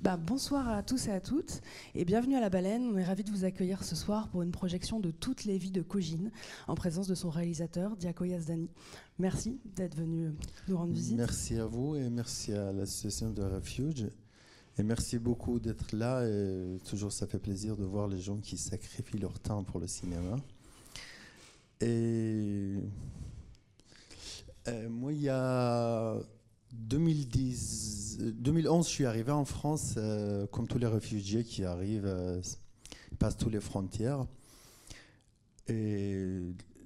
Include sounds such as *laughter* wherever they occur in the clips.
Bah, bonsoir à tous et à toutes et bienvenue à La Baleine. On est ravis de vous accueillir ce soir pour une projection de toutes les vies de Kojin en présence de son réalisateur Diako Yazdani. Merci d'être venu nous rendre visite. Merci à vous et merci à l'association de Refuge. Et merci beaucoup d'être là. Et toujours, ça fait plaisir de voir les gens qui sacrifient leur temps pour le cinéma. Et euh, moi, il y a 2010, 2011, je suis arrivé en France, euh, comme tous les réfugiés qui arrivent, euh, passent toutes les frontières. Et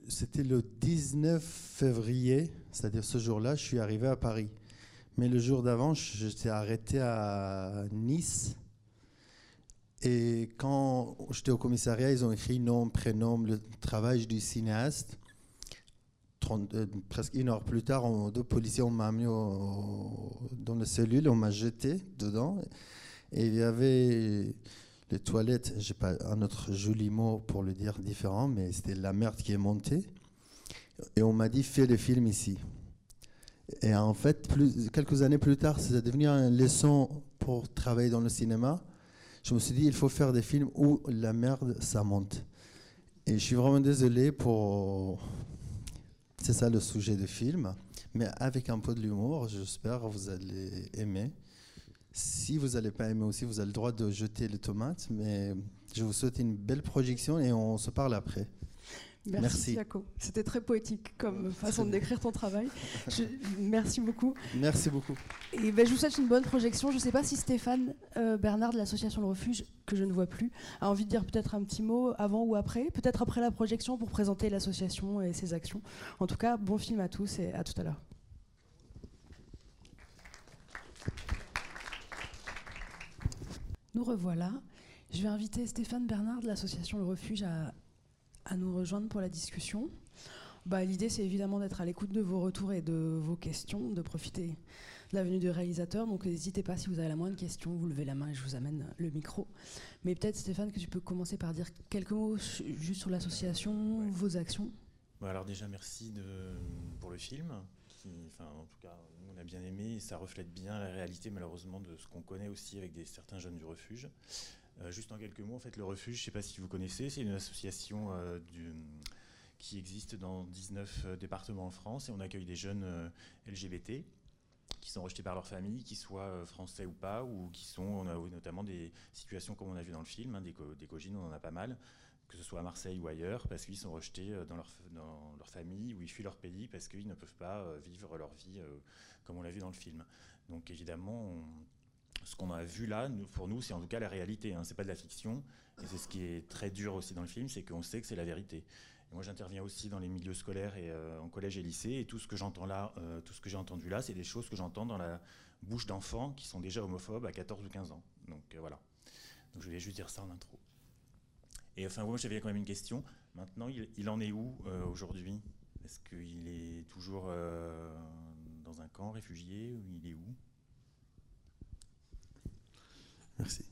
c'était le 19 février, c'est-à-dire ce jour-là, je suis arrivé à Paris. Mais le jour d'avant, j'étais arrêté à Nice. Et quand j'étais au commissariat, ils ont écrit nom, prénom, le travail du cinéaste. Euh, presque une heure plus tard, deux policiers m'ont amené dans la cellule, on m'a jeté dedans. Et il y avait les toilettes, j'ai pas un autre joli mot pour le dire différent, mais c'était la merde qui est montée. Et on m'a dit fais le film ici. Et en fait, quelques années plus tard, c'est devenu une leçon pour travailler dans le cinéma. Je me suis dit il faut faire des films où la merde ça monte. Et je suis vraiment désolé pour c'est ça le sujet du film, mais avec un peu de l'humour, j'espère que vous allez aimer. Si vous n'allez pas aimer aussi, vous avez le droit de jeter les tomates, mais je vous souhaite une belle projection et on se parle après. Merci, Jaco. C'était très poétique comme façon de décrire ton travail. merci beaucoup. Merci beaucoup. Et ben, je vous souhaite une bonne projection. Je ne sais pas si Stéphane euh, Bernard de l'association Le Refuge, que je ne vois plus, a envie de dire peut-être un petit mot avant ou après, peut-être après la projection pour présenter l'association et ses actions. En tout cas, bon film à tous et à tout à l'heure. Nous revoilà. Je vais inviter Stéphane Bernard de l'association Le Refuge à à nous rejoindre pour la discussion. Bah, L'idée, c'est évidemment d'être à l'écoute de vos retours et de vos questions, de profiter de la venue du réalisateur. Donc n'hésitez pas, si vous avez la moindre question, vous levez la main et je vous amène le micro. Mais peut-être, Stéphane, que tu peux commencer par dire quelques mots juste sur l'association, vos actions. Bah, alors déjà, merci de, pour le film. Qui, enfin, en tout cas, on a bien aimé et ça reflète bien la réalité, malheureusement, de ce qu'on connaît aussi avec des, certains jeunes du refuge. Euh, juste en quelques mots, en fait, le refuge, je ne sais pas si vous connaissez, c'est une association euh, qui existe dans 19 euh, départements en France et on accueille des jeunes LGBT qui sont rejetés par leur famille, qu'ils soient français ou pas, ou qui sont, on a notamment des situations comme on a vu dans le film, hein, des, des cogines, on en a pas mal, que ce soit à Marseille ou ailleurs, parce qu'ils sont rejetés dans leur, dans leur famille ou ils fuient leur pays parce qu'ils ne peuvent pas vivre leur vie comme on l'a vu dans le film. Donc évidemment, on, ce qu'on a vu là, pour nous, c'est en tout cas la réalité. Hein. C'est pas de la fiction. Et c'est ce qui est très dur aussi dans le film, c'est qu'on sait que c'est la vérité. Moi, j'interviens aussi dans les milieux scolaires et euh, en collège et lycée. Et tout ce que j'entends là, euh, tout ce que j'ai entendu là, c'est des choses que j'entends dans la bouche d'enfants qui sont déjà homophobes à 14 ou 15 ans. Donc euh, voilà. Donc je vais juste dire ça en intro. Et enfin, moi, j'avais quand même une question. Maintenant, il, en est où aujourd'hui? Est-ce qu'il est toujours dans un camp réfugié? Il est où? Merci.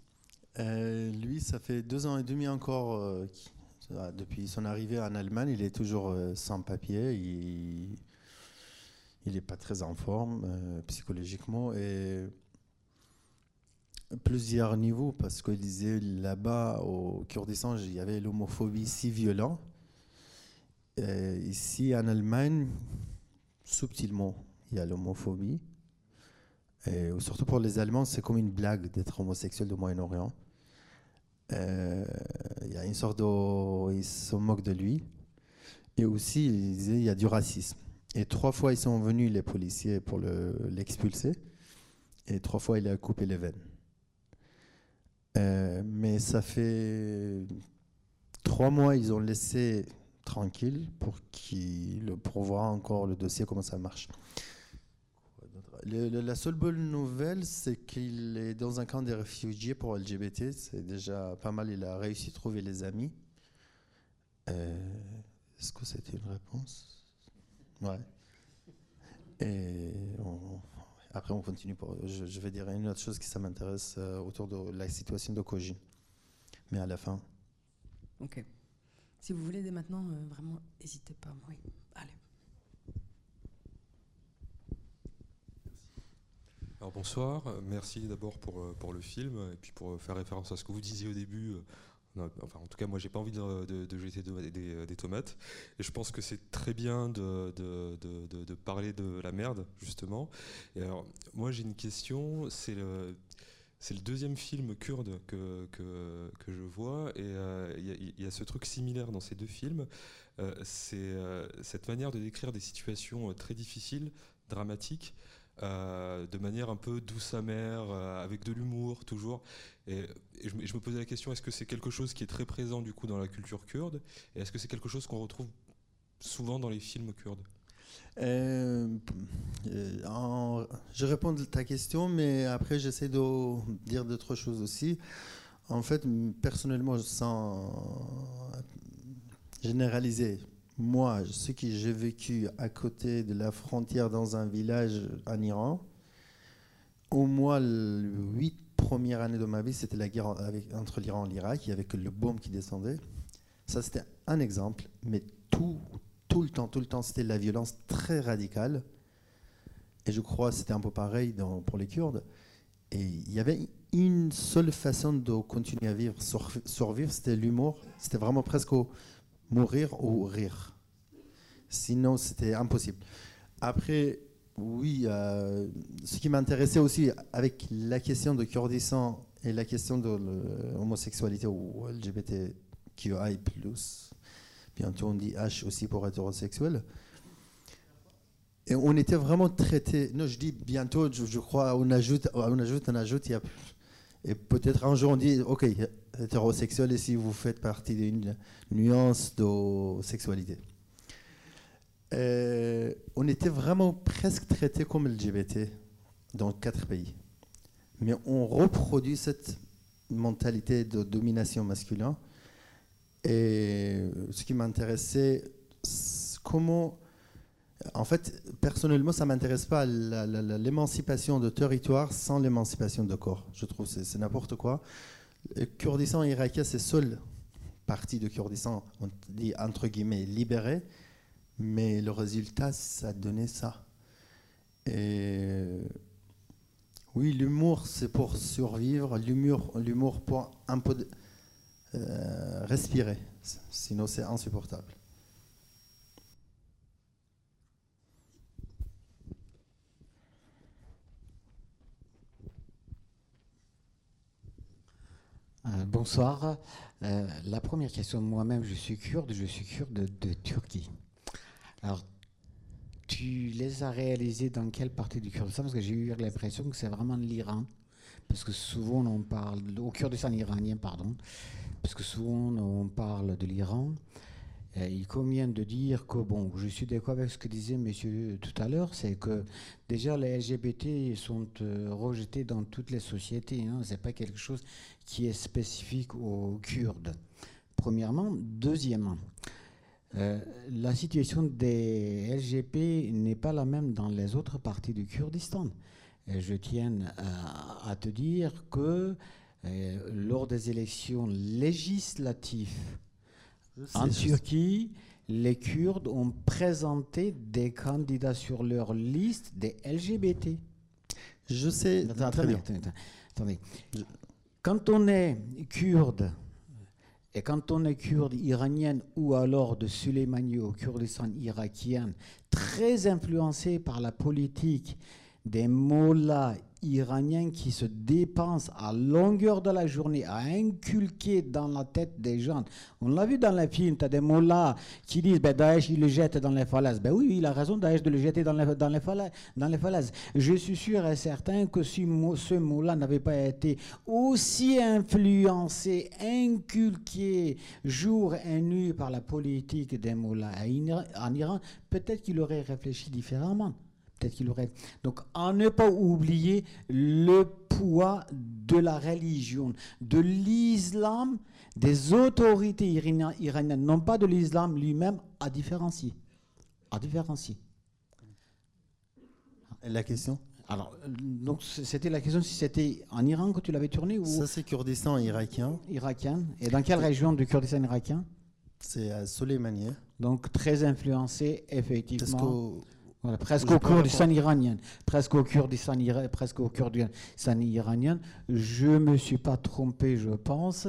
Euh, lui, ça fait deux ans et demi encore, euh, depuis son arrivée en Allemagne, il est toujours euh, sans papier. Il n'est pas très en forme psychologiquement et plusieurs niveaux parce qu'il disait là-bas au Kurdistan, il y avait l'homophobie si violente. ici en Allemagne, subtilement, il y a l'homophobie. Surtout pour les Allemands, c'est comme une blague d'être homosexuel au Moyen-Orient. Euh, il y a une sorte de. Ils se moquent de lui. Et aussi, il y a du racisme. Et trois fois, ils sont venus, les policiers, pour l'expulser. et trois fois, il a coupé les veines. Euh, mais ça fait trois mois, ils ont laissé tranquille pour, qu'il, pour voir encore le dossier, comment ça marche la seule bonne nouvelle, c'est qu'il est dans un camp des réfugiés pour LGBT. C'est déjà pas mal. Il a réussi à trouver les amis. Euh, est-ce que c'était une réponse? Ouais. Et après, on continue. Pour, je, vais dire une autre chose qui ça m'intéresse euh, autour de la situation de Koji. Mais à la fin. Ok. Si vous voulez dès maintenant, euh, vraiment, n'hésitez pas. Oui. Allez. Alors bonsoir, merci d'abord pour, pour le film et puis pour faire référence à ce que vous disiez au début enfin, en tout cas, moi, j'ai pas envie de, jeter des, tomates. Et je pense que c'est très bien de, parler de la merde, justement. Et alors, moi, j'ai une question. C'est le, c'est le deuxième film kurde que, que, que je vois. Et euh, il y, a ce truc similaire dans ces deux films. Euh, c'est euh, cette manière de décrire des situations très difficiles, dramatiques. Euh, de manière un peu douce amère, euh, avec de l'humour toujours. Et, je, me posais la question est-ce que c'est quelque chose qui est très présent du coup dans la culture kurde? Et est-ce que c'est quelque chose qu'on retrouve souvent dans les films kurdes? Euh, Je réponds à ta question, mais après j'essaie de dire d'autres choses aussi. En fait, personnellement, sans généraliser, moi, ce que j'ai vécu à côté de la frontière dans un village en Iran, au moins huit premières années de ma vie, c'était la guerre entre l'Iran et l'Irak, avec le bombe qui descendait. Ça, c'était un exemple, mais tout, tout le temps, tout le temps, c'était la violence très radicale. Et je crois que c'était un peu pareil pour les Kurdes. Et il y avait une seule façon de continuer à vivre, survivre, c'était l'humour. C'était vraiment presque mourir ou rire. Sinon, c'était impossible. Après, oui, euh, ce qui m'intéressait aussi avec la question de Kurdistan et la question de l'homosexualité ou LGBTQI+, bientôt on dit H aussi pour hétérosexuel, et on était vraiment traité. Non, je dis bientôt, je, crois, on ajoute, on ajoute, on ajoute. Il y a, et peut-être un jour on dit, ok, hétérosexuel, et si vous faites partie d'une nuance de sexualité. Euh, on était vraiment presque traité comme LGBT dans quatre pays. Mais on reproduit cette mentalité de domination masculine. Et ce qui m'intéressait, comment. En fait, personnellement, ça ne m'intéresse pas l'émancipation de territoire sans l'émancipation de corps. Je trouve que c'est n'importe quoi. Le Kurdistan irakien, c'est seule partie de Kurdistan, on dit entre guillemets, libérée mais le résultat, ça donnait ça. Et oui, l'humour, c'est pour survivre. L'humour, l'humour pour un peu euh, respirer. Sinon, c'est insupportable. Bonsoir. Euh, la première question, moi-même, je suis kurde, je suis kurde de Turquie. Alors, tu les as réalisés dans quelle partie du Kurdistan? Parce que j'ai eu l'impression que c'est vraiment l'Iran. Parce que souvent on parle, au Kurdistan iranien, pardon, parce que souvent on parle de l'Iran. Il convient de dire que, bon, je suis d'accord avec ce que disait monsieur tout à l'heure, c'est que déjà les LGBT sont euh, rejetés dans toutes les sociétés. Hein, Ce n'est pas quelque chose qui est spécifique aux Kurdes. Premièrement. Deuxièmement, euh, la situation des LGP n'est pas la même dans les autres parties du Kurdistan. je tiens à, te dire que euh, lors des élections législatives en Turquie, les Kurdes ont présenté des candidats sur leur liste des LGBT. Je sais. Attendez, attendez. Quand on est kurde et quand on est kurde iranienne ou alors de Suleimani au Kurdistan irakien, très influencé par la politique des mollahs iraniens qui se dépensent à longueur de la journée à inculquer dans la tête des gens. On l'a vu dans les films, tu as des mollahs qui disent ben, Daesh, il le jette dans les falaises. Ben oui, il a raison, Daesh, de le jeter dans les, dans les, falaises, dans les falaises. Je suis sûr et certain que si ce mollah n'avait pas été aussi influencé, inculqué jour et nuit par la politique des mollahs en Iran, peut-être qu'il aurait réfléchi différemment. Peut-être qu'il aurait. Donc, à ne pas oublier le poids de la religion, de l'islam, des autorités iraniennes, non pas de l'islam lui-même, à différencier. À différencier. La question? Alors, donc c'était la question si c'était en Iran que tu l'avais tourné ou Ça c'est Kurdistan irakien. Irakien. Et dans quelle région du Kurdistan irakien? C'est à Soleimani. Donc très influencé effectivement. Voilà, presque au Kurdistan iranien. Presque au Kurdistan, ira- presque au Kurdistan iranien. Je me suis pas trompé, je pense,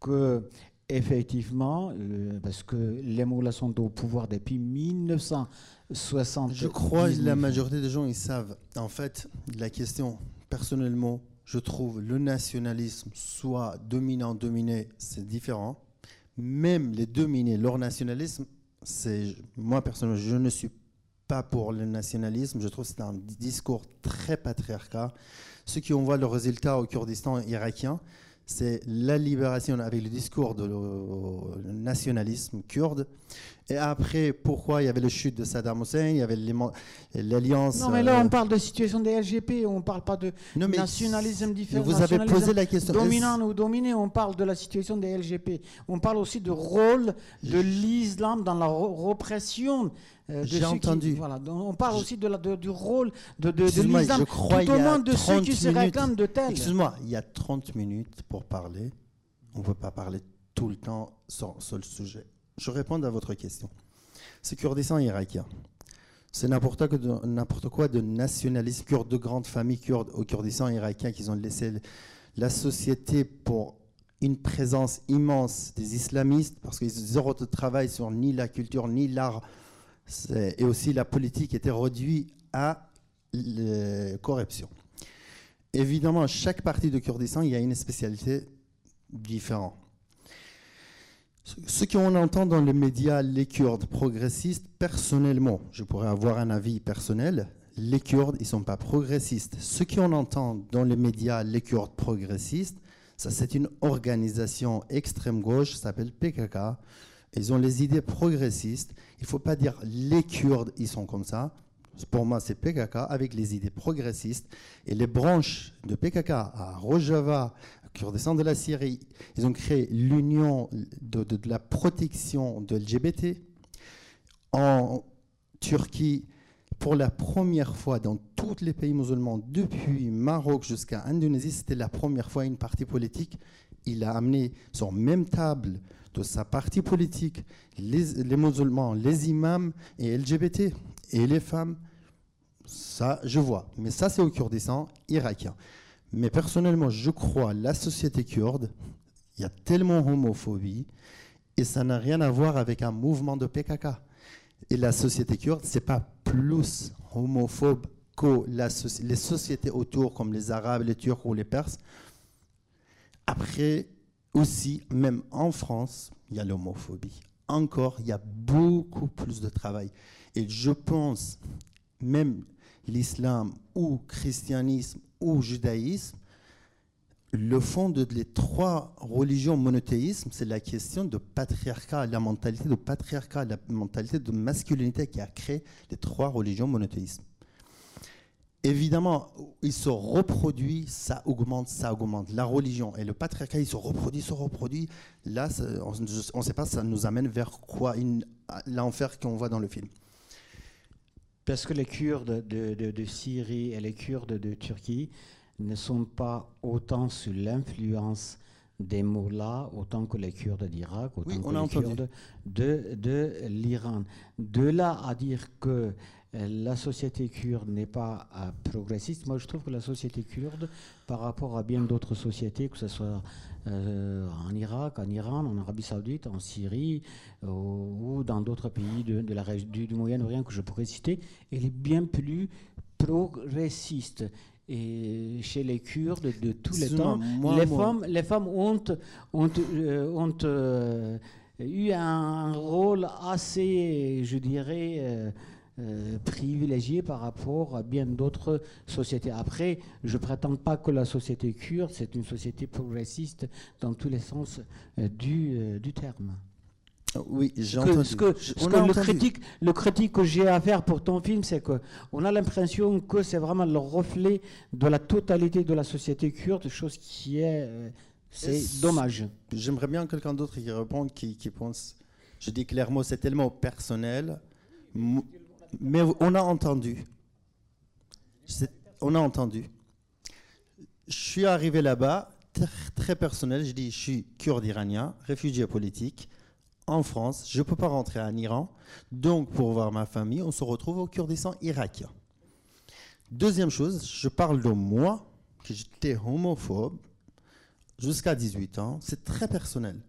que effectivement, euh, parce que les Mollahs sont au pouvoir depuis 1960. Je crois que la majorité des gens, ils savent. En fait, la question, personnellement, je trouve le nationalisme, soit dominant, dominé, c'est différent. Même les dominés, leur nationalisme, c'est. Moi, personnellement, je ne suis pas pour le nationalisme. Je trouve que c'est un discours très patriarcat. Ceux qui ont vu le résultat au Kurdistan irakien, c'est la libération avec le discours de nationalisme kurde. Et après, pourquoi il y avait le chute de Saddam Hussein, il y avait l'alliance. Non, mais là, euh, on parle de situation des LGP, on ne parle pas de non, mais nationalisme différent. Vous avez posé la question. Dominant ou dominé, on parle de la situation des LGP. On parle aussi du rôle de l'islam dans la re- répression. euh, J'ai qui- entendu. voilà, on parle aussi de la- de- du rôle de, de, l'islam tout au de ceux 30 qui se minutes. réclament de tel. Excuse-moi, il y a 30 minutes pour parler. On ne peut pas parler tout le temps sur, sur le sujet. Je réponds à votre question. C'est Kurdistan irakien. C'est n'importe quoi, de- nationalisme kurde, de grandes familles kurdes au Kurdistan irakien qui ont laissé la société pour une présence immense des islamistes parce qu'ils auront de travail sur ni la culture ni l'art et aussi la politique était réduite à la corruption. Évidemment, chaque partie de Kurdistan, il y a une spécialité différente. Ce- qu'on entend dans les médias, les Kurdes progressistes, personnellement, je pourrais avoir un avis personnel, les Kurdes, ils ne sont pas progressistes. Ce qu'on entend dans les médias, les Kurdes progressistes, ça c'est une organisation extrême gauche, s'appelle PKK. Ils ont les idées progressistes. Il ne faut pas dire les Kurdes, ils sont comme ça. Pour moi, c'est PKK avec les idées progressistes. Et les branches de PKK à Rojava, Kurdistan de la Syrie, ils ont créé l'Union de, la protection de LGBT. En Turquie, pour la première fois dans tous les pays musulmans, depuis Maroc jusqu'à Indonésie, c'était la première fois une partie politique. Il a amené sur même table de sa partie politique les, les musulmans, les imams et LGBT et les femmes. Ça, je vois. Mais ça, c'est au Kurdistan irakien. Mais personnellement, je crois la société kurde, il y a tellement homophobie et ça n'a rien à voir avec un mouvement de PKK. Et la société kurde, c'est pas plus homophobe que les sociétés autour, comme les Arabes, les Turcs ou les Perses. Après, aussi, même en France, il y a l'homophobie. Encore, il y a beaucoup plus de travail. Et je pense, même l'islam ou christianisme ou judaïsme, le fond de les trois religions monothéisme, c'est la question de patriarcat, la mentalité de patriarcat, la mentalité de masculinité qui a créé les trois religions monothéisme. Évidemment, il se reproduit, ça augmente, ça augmente. La religion et le patriarcat, il se reproduit, se reproduit. Là, on ne sait pas, ça nous amène vers quoi L'enfer qu'on voit dans le film. Parce que les Kurdes de, de- de Syrie et les Kurdes de Turquie ne sont pas autant sous l'influence des Mollahs, autant que les Kurdes d'Irak, autant Oui, que les. Kurdes de, de l'Iran. De là à dire que euh, la société kurde n'est pas euh, progressiste, moi je trouve que la société kurde, par rapport à bien d'autres sociétés, que ce soit euh, en Irak, en Iran, en Arabie Saoudite, en Syrie euh, ou dans d'autres pays de, de la région du, du Moyen-Orient que je pourrais citer, elle est bien plus progressiste. Et chez les Kurdes de tous les temps, moi, les, moi- femmes, les femmes ont, ont, euh, ont, euh, eu un rôle assez, je dirais, euh, privilégié par rapport à bien d'autres sociétés. Après, je ne prétends pas que la société kurde, c'est une société progressiste dans tous les sens euh, du, euh, du terme. Oui, j'ai entendu. ce que, ce que le, critique, le critique que j'ai à faire pour ton film, c'est que on a l'impression que c'est vraiment le reflet de la totalité de la société kurde, chose qui est, euh, c'est dommage. J'aimerais bien quelqu'un d'autre qui réponde, qui, qui pense. Je dis clairement, c'est tellement personnel. Mais on a entendu. On a entendu. Je suis arrivé là-bas, tr- très personnel. Je dis, je suis kurde iranien, réfugié politique, en France, je ne peux pas rentrer en Iran. Donc, pour voir ma famille, on se retrouve au Kurdistan irakien. Deuxième chose, je parle de moi, que j'étais homophobe jusqu'à 18 ans. C'est très personnel.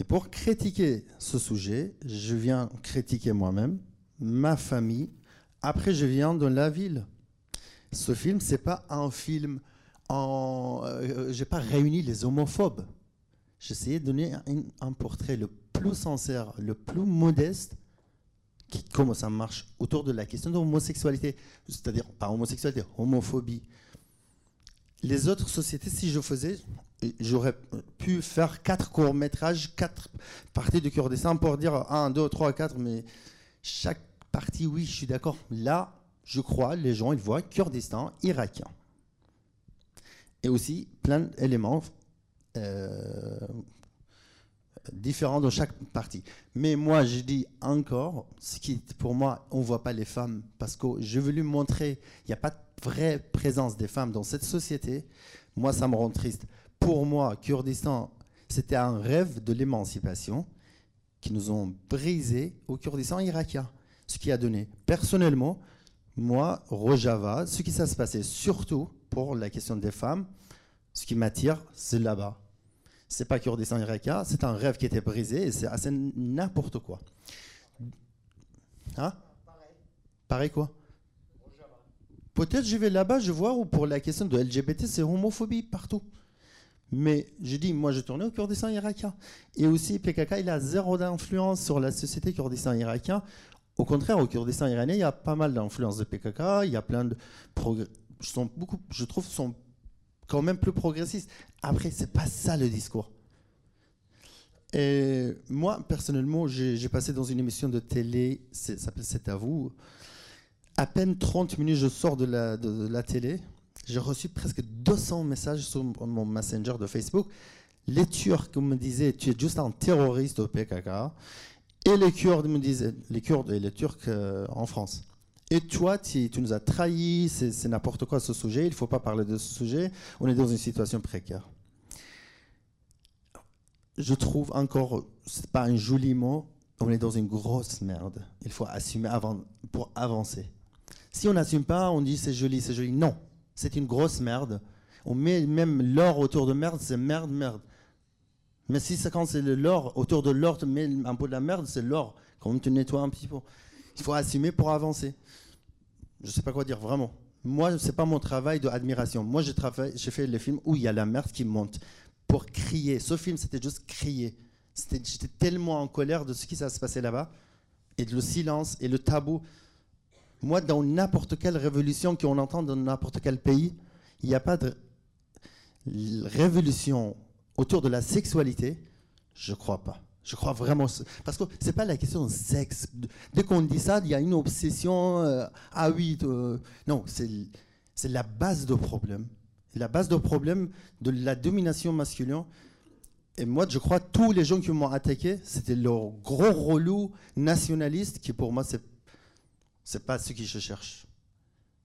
Et pour critiquer ce sujet, je viens critiquer moi-même, ma famille. Après, je viens de la ville. Ce film, c'est pas un film en. Euh, j'ai pas réuni les homophobes. J'essayais de donner un, portrait le plus sincère, le plus modeste, qui, comment ça marche autour de la question de l'homosexualité. C'est-à-dire, pas homosexualité, homophobie. Les autres sociétés, si je faisais, j'aurais pu faire quatre courts-métrages, quatre parties de Kurdistan pour dire un, deux, trois, quatre, mais chaque partie, oui, je suis d'accord. Là, je crois, les gens, ils voient Kurdistan irakien. Et aussi plein d'éléments euh, différents dans chaque partie. Mais moi, je dis encore, ce qui, pour moi, on ne voit pas les femmes, parce que je veux lui montrer, il n'y a pas de vraie présence des femmes dans cette société. Moi, ça me rend triste. Pour moi, Kurdistan, c'était un rêve de l'émancipation qui nous ont brisé au Kurdistan irakien. Ce qui a donné, personnellement, moi, Rojava, ce qui s'est passé surtout pour la question des femmes, ce qui m'attire, c'est là-bas. C'est pas Kurdistan irakien, c'est un rêve qui était brisé et c'est assez n'importe quoi. Hein? Pareil quoi? Peut-être je vais là-bas, je vois où pour la question de LGBT, c'est homophobie partout. Mais je dis, moi, je tournais au Kurdistan irakien. Et aussi, PKK, il a zéro d'influence sur la société Kurdistan irakien. Au contraire, au Kurdistan iranien, il y a pas mal d'influence de PKK. Il y a plein de progrès. Je trouve, sont quand même plus progressistes. Après, c'est pas ça le discours. Et moi, personnellement, j'ai passé dans une émission de télé, ça s'appelle C'est à vous. À peine 30 minutes, je sors de la télé j'ai reçu presque 200 messages sur mon messenger de Facebook. Les Turcs me disaient tu es juste un terroriste au PKK. Et les Kurdes me disaient, les Kurdes et les Turcs euh, en France. Et toi, tu, nous as trahis, c'est n'importe quoi ce sujet, il ne faut pas parler de ce sujet, on est dans une situation précaire. Je trouve encore, ce n'est pas un joli mot, on est dans une grosse merde. Il faut assumer pour avancer. Si on n'assume pas, on dit c'est joli, c'est joli. Non, c'est une grosse merde. On met même l'or autour de merde, c'est merde, merde. Mais si c'est quand c'est l'or, autour de l'or, tu mets un peu de la merde, c'est l'or. Quand tu nettoies un petit peu. Il faut assumer pour avancer. Je sais pas quoi dire, vraiment. Moi, ce n'est pas mon travail d'admiration. Moi, j'ai fait les films où il y a la merde qui monte. Pour crier. Ce film, c'était juste crier. J'étais tellement en colère de ce qui s'est passé là-bas. Et de le silence et le tabou. Moi, dans n'importe quelle révolution qu'on entend dans n'importe quel pays, il n'y a pas de révolution autour de la sexualité. Je crois pas. Je crois vraiment. Parce que ce n'est pas la question de sexe. Dès qu'on dit ça, il y a une obsession. Euh, ah oui. Euh, non, c'est la base du problème. La base du problème de la domination masculine. Et moi, je crois tous les gens qui m'ont attaqué, c'était leur gros relou nationaliste qui, pour moi, c'est c'est pas ce que je cherche.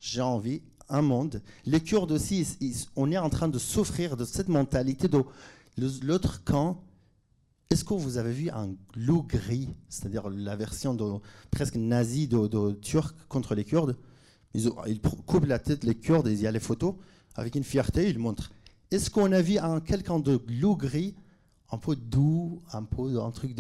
J'ai envie un monde. Les Kurdes aussi, on est en train de souffrir de cette mentalité de l'autre camp. Est-ce que vous avez vu un loup gris, c'est-à-dire la version de, presque nazie de, Turcs contre les Kurdes? Ils, coupent la tête les Kurdes et il y a les photos. Avec une fierté, ils montrent. Est-ce qu'on a vu un, quelqu'un de loup gris un peu doux, un peu un truc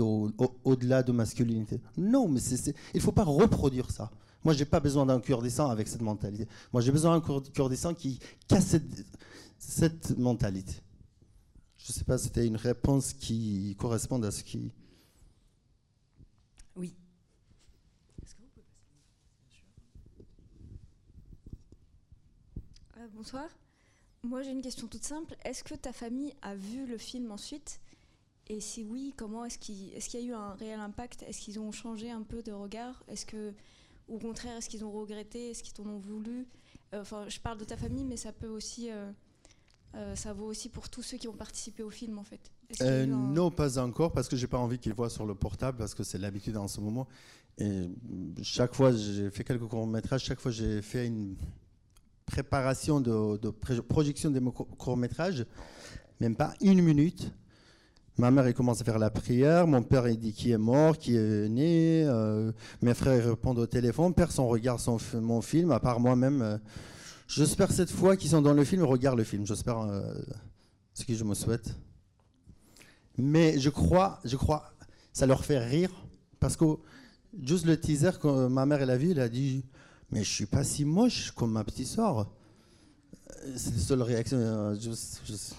au-delà de masculinité? Non, mais il ne faut pas reproduire ça. Moi, je n'ai pas besoin d'un Kurdistan avec cette mentalité. Moi, j'ai besoin d'un Kurdistan qui casse cette, mentalité. Je ne sais pas si c'était une réponse qui corresponde à ce qui. Oui. Euh, bonsoir. Moi, j'ai une question toute simple. Est-ce que ta famille a vu le film ensuite? Et si oui, comment est-ce qu'il est y a eu un réel impact? Est-ce qu'ils ont changé un peu de regard? Est-ce que au contraire, est-ce qu'ils ont regretté? Est-ce qu'ils t'en ont voulu? Euh, Enfin, je parle de ta famille, mais ça peut aussi. Euh, euh, ça vaut aussi pour tous ceux qui ont participé au film, en fait. Non, pas encore, parce que j'ai pas envie qu'ils voient sur le portable, parce que c'est l'habitude en ce moment. Et chaque fois, j'ai fait quelques courts-métrages, chaque fois, j'ai fait une préparation de, de projection des courts-métrages, même pas une minute. Ma mère, elle commence à faire la prière. Mon père, il dit qui est mort, qui est né. euh, mes frères, ils répondent au téléphone. Personne regarde son, mon film, à part moi-même. J'espère cette fois qu'ils sont dans le film, regardent le film. J'espère euh, ce que je me souhaite. Mais je crois, je crois, ça leur fait rire. Parce que juste le teaser, quand ma mère elle a vu, elle a dit Mais je suis pas si moche comme ma petite soeur. Euh, C'est la seule réaction. euh, je- je-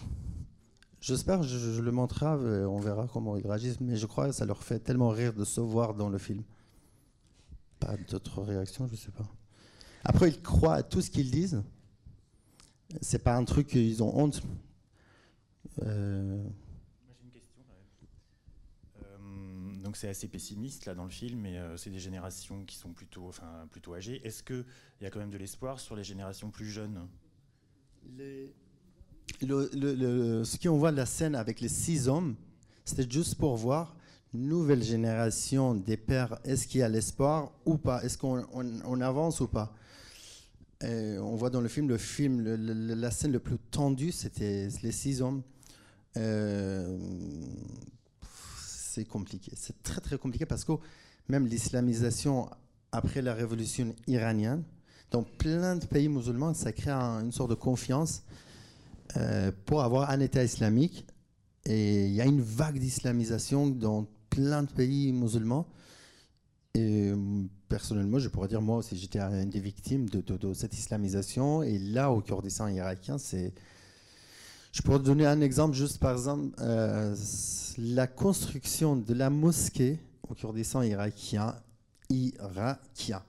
J'espère, je, je le montrerai, on verra comment ils réagissent. Mais je crois que ça leur fait tellement rire de se voir dans le film. Pas d'autres réactions, je sais pas. Après, ils croient à tout ce qu'ils disent. C'est pas un truc qu'ils ont honte. Euh, Moi, j'ai une question quand même. Euh, donc c'est assez pessimiste là dans le film, mais euh, c'est des générations qui sont plutôt, enfin, plutôt âgées. Est-ce qu'il y a quand même de l'espoir sur les générations plus jeunes? Les- le- le- le- ce qu'on voit de la scène avec les six hommes, c'était juste pour voir nouvelle génération des pères. Est-ce qu'il y a l'espoir ou pas? Est-ce qu'on on- on avance ou pas? Et On voit dans le film, le film, la scène le plus tendue, c'était les six hommes. Euh, c'est compliqué. C'est très très compliqué parce que même l'islamisation après la révolution iranienne, dans plein de pays musulmans, ça crée un- une sorte de confiance euh, pour avoir un État islamique. Et il y a une vague d'islamisation dans plein de pays musulmans. Et euh, personnellement, je pourrais dire, moi aussi, j'étais une des victimes de, cette islamisation. Et là, au Kurdistan irakien, c'est. Je pourrais donner un exemple, juste par exemple, euh, la construction de la mosquée au Kurdistan irakien, irakien.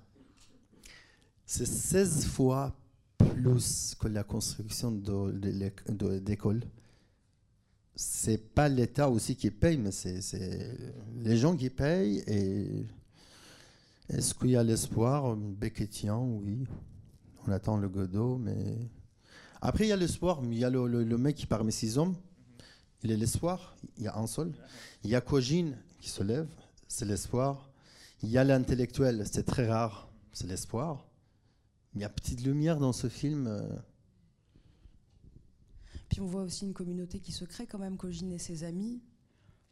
C'est 16 fois plus que la construction de- d'écoles. C'est pas l'État aussi qui paye, mais c'est les gens qui payent. Et est-ce qu'il y a l'espoir Becquetien, oui. On attend le Godot, mais après il y a l'espoir. Il y a le mec qui parmi six hommes. Il est l'espoir. Il y a un seul. Il y a Kojin qui se lève. C'est l'espoir. Il y a l'intellectuel. C'est très rare. C'est l'espoir. Il y a petite lumière dans ce film. euh, Puis on voit aussi une communauté qui se crée quand même, Kojin et ses amis.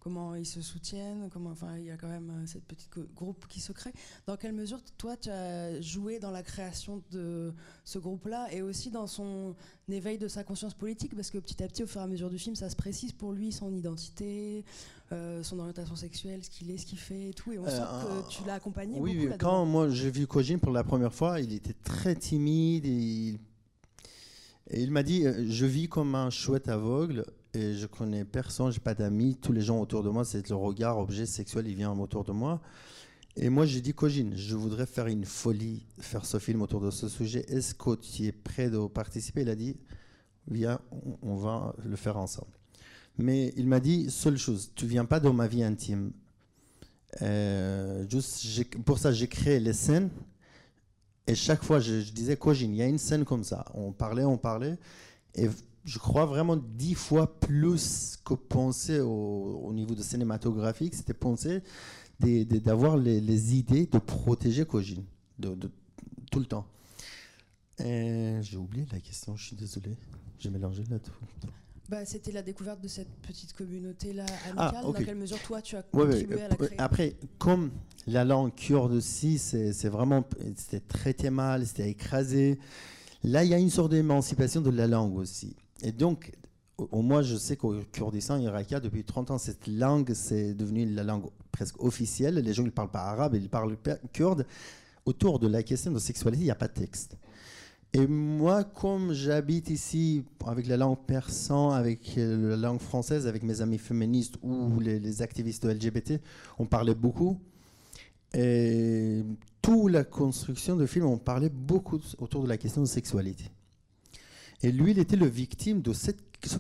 Comment ils se soutiennent, comment, enfin, il y a quand même euh, cette petite groupe qui se crée. Dans quelle mesure, toi, tu as joué dans la création de ce groupe-là et aussi dans son éveil de sa conscience politique? Parce que petit à petit, au fur et à mesure du film, ça se précise pour lui, son identité, euh, son orientation sexuelle, ce qu'il est, ce qu'il fait et tout. Et on Euh, sent que tu l'as accompagné. Oui, beaucoup oui, quand moi j'ai vu Kojin pour la première fois, il était très timide et il, et il m'a dit euh, Je vis comme un chouette aveugle et je connais personne, j'ai pas d'amis, tous les gens autour de moi, c'est le regard, objet sexuel, il vient autour de moi. Et moi j'ai dit Kojin, je voudrais faire une folie, faire ce film autour de ce sujet. Est-ce que tu es prêt de participer? Il a dit Viens, on- va le faire ensemble. Mais il m'a dit Seule chose, tu viens pas dans ma vie intime. Euh, juste, pour ça, j'ai créé les scènes. Et chaque fois, je, disais, Kojin, il y a une scène comme ça. On parlait, on parlait. Et je crois vraiment dix fois plus que penser au, au niveau de cinématographique, c'était penser d'avoir les, les idées de protéger Kojin de, de- tout le temps. J'ai oublié la question, je suis désolé. J'ai mélangé là tout. Bah, C'était la découverte de cette petite communauté-là amicale. Ah, ok. Dans quelle mesure, toi, tu as Ouais, ouais, contribué à la créer Après, comme la langue kurde aussi, c'est vraiment, c'était traité mal, c'était écrasé. Là, il y a une sorte d'émancipation de la langue aussi. Et donc, au, moins, je sais qu'au Kurdistan irakien, depuis 30 ans, cette langue, c'est devenu la langue presque officielle. Les gens ne parlent pas arabe, ils parlent kurde. Autour de la question de sexualité, il n'y a pas de texte. Et moi, comme j'habite ici avec la langue persan, avec euh, la langue française, avec mes amis féministes ou les, les activistes LGBT, on parlait beaucoup. Et toute la construction de film, on parlait beaucoup autour de la question de sexualité. Et lui, il était le victime de ce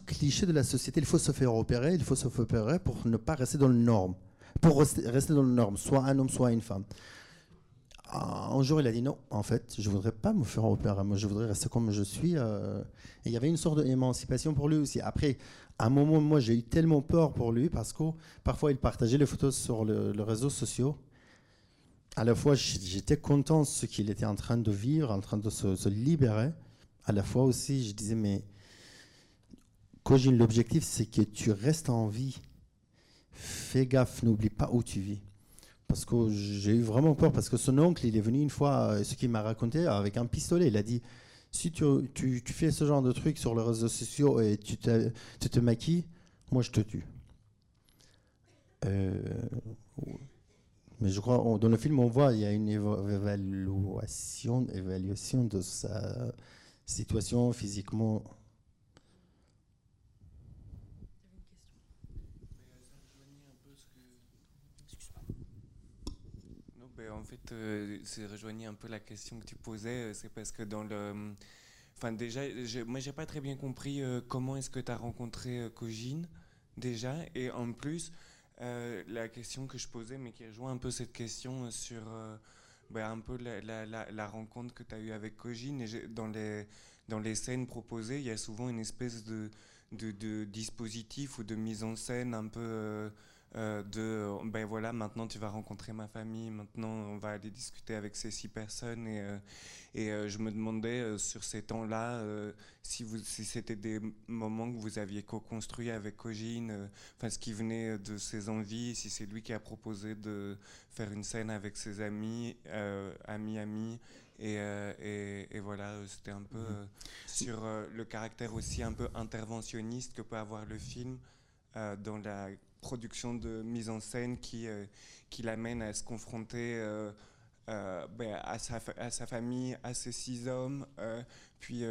cliché de la société. Il faut se faire opérer, il faut se faire opérer pour ne pas rester dans le norme. Pour rester, dans le norme, soit un homme, soit une femme. Un jour, il a dit non, en fait, je voudrais pas me faire opérer, moi, je voudrais rester comme je suis. euh. Et il y avait une sorte d'émancipation pour lui aussi. Après, à un moment, moi, j'ai eu tellement peur pour lui parce que parfois, il partageait les photos sur le, les réseaux sociaux. À la fois, j'étais content de ce qu'il était en train de vivre, en train de se libérer. À la fois aussi, je disais, mais Kojin, l'objectif, c'est que tu restes en vie. fais gaffe, n'oublie pas où tu vis. Parce que j'ai eu vraiment peur, parce que son oncle, il est venu une fois, euh, ce qu'il m'a raconté, avec un pistolet. Il a dit, si tu, fais ce genre de truc sur les réseaux sociaux et tu te, maquilles, moi je te tue. Euh, mais je crois, dans le film, on voit, il y a une éva- évaluation, évaluation de sa situation physiquement. Non, ben, en fait, euh, c'est rejoignait un peu la question que tu posais. euh, C'est parce que dans le. Enfin, déjà, j'ai- moi, j'ai pas très bien compris euh, comment est-ce que tu as rencontré euh, Cogine, déjà. Et en plus, la question que je posais, mais qui rejoint un peu cette question sur euh, ben, un peu la, la- la- rencontre que tu as eue avec j'ai- dans, les, dans les scènes proposées, il y a souvent une espèce de, de, de dispositif ou de mise en scène un peu. Euh, de euh, ben voilà maintenant tu vas rencontrer ma famille maintenant on va aller discuter avec ces six personnes et, euh, et euh, je me demandais sur ces temps-là si vous si c'était des moments que vous aviez co-construit avec Cogine enfin ce qui venait de ses envies si c'est lui qui a proposé de faire une scène avec ses amis amis amis et, et, et voilà c'était un peu euh, sur le caractère aussi un peu interventionniste que peut avoir le film dans la production de mise en scène qui, euh, qui l'amène à se confronter euh, euh, ben, à, sa, à sa famille, à ses six hommes. puis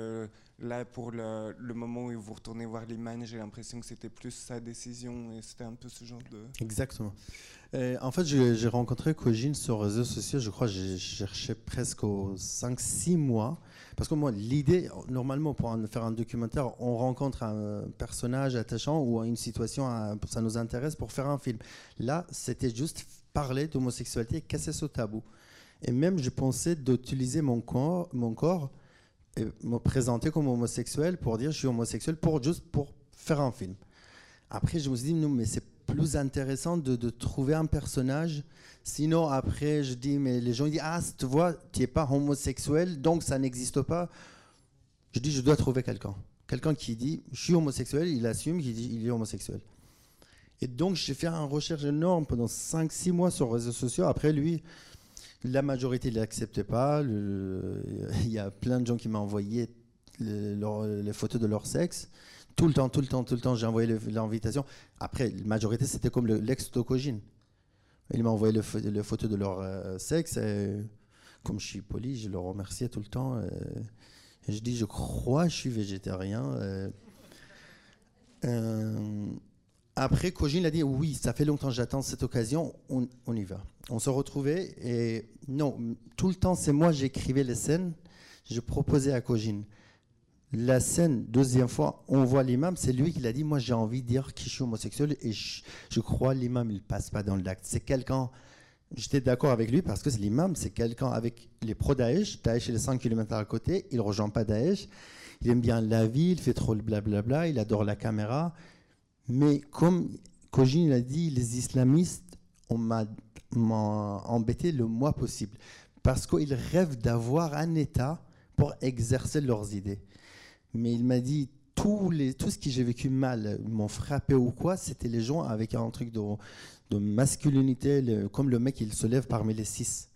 là, pour le, le moment où vous retournez voir Liman, j'ai l'impression que c'était plus sa décision et c'était un peu ce genre de... Exactement. Euh, en fait, j'ai rencontré Cogine sur les réseaux sociaux, je crois j'ai cherché presque aux 5-6 mois. Parce que moi, l'idée, normalement, pour faire un documentaire, on rencontre un personnage attachant ou une situation, euh, ça nous intéresse pour faire un film. Là, c'était juste parler d'homosexualité, casser ce tabou. Et même, je pensais d'utiliser mon corps, mon corps et me présenter comme homosexuel pour dire je suis homosexuel, pour, juste pour faire un film. Après, je me suis dit, non, mais c'est plus intéressant de, trouver un personnage. Sinon, après, je dis, mais les gens disent, ah, tu vois, tu n'es pas homosexuel, donc ça n'existe pas. Je dis, je dois trouver quelqu'un. Quelqu'un qui dit, je suis homosexuel, il assume qu'il est homosexuel. Et donc, j'ai fait une recherche énorme pendant 5-6 mois sur les réseaux sociaux. Après, lui, la majorité ne l'acceptait pas. *laughs* Il y a plein de gens qui m'ont envoyé les photos de leur sexe. Tout le temps, tout le temps, tout le temps, j'ai envoyé l'invitation. Après, la majorité, c'était comme le- l'ex-tocogine. Il m'a envoyé le, le de leur euh, sexe. comme je suis poli, je le remerciais tout le temps. euh, je dis, je crois je suis végétarien. euh. Après, Cogine a dit, oui, ça fait longtemps que j'attends cette occasion, on, on y va. On se retrouvait et non, tout le temps, c'est moi, j'écrivais les scènes, je proposais à Cogine. La scène, deuxième fois, on voit l'imam, c'est lui qui l'a dit, moi j'ai envie de dire que je suis homosexuel et je, je crois l'imam, il passe pas dans l'acte. C'est quelqu'un, j'étais d'accord avec lui parce que l'imam, c'est quelqu'un avec les pro-Daesh, Daesh est les 5 km à côté, il rejoint pas Daesh, il aime bien la vie, il fait trop le blablabla, il adore la caméra. Mais comme Kojin a dit, les islamistes, on m'a embêté le moins possible. Parce qu'ils rêvent d'avoir un État pour exercer leurs idées. Mais il m'a dit, les, tout ce que j'ai vécu mal, m'ont frappé ou quoi, c'était les gens avec un truc de, masculinité, comme le mec, il se lève parmi les six.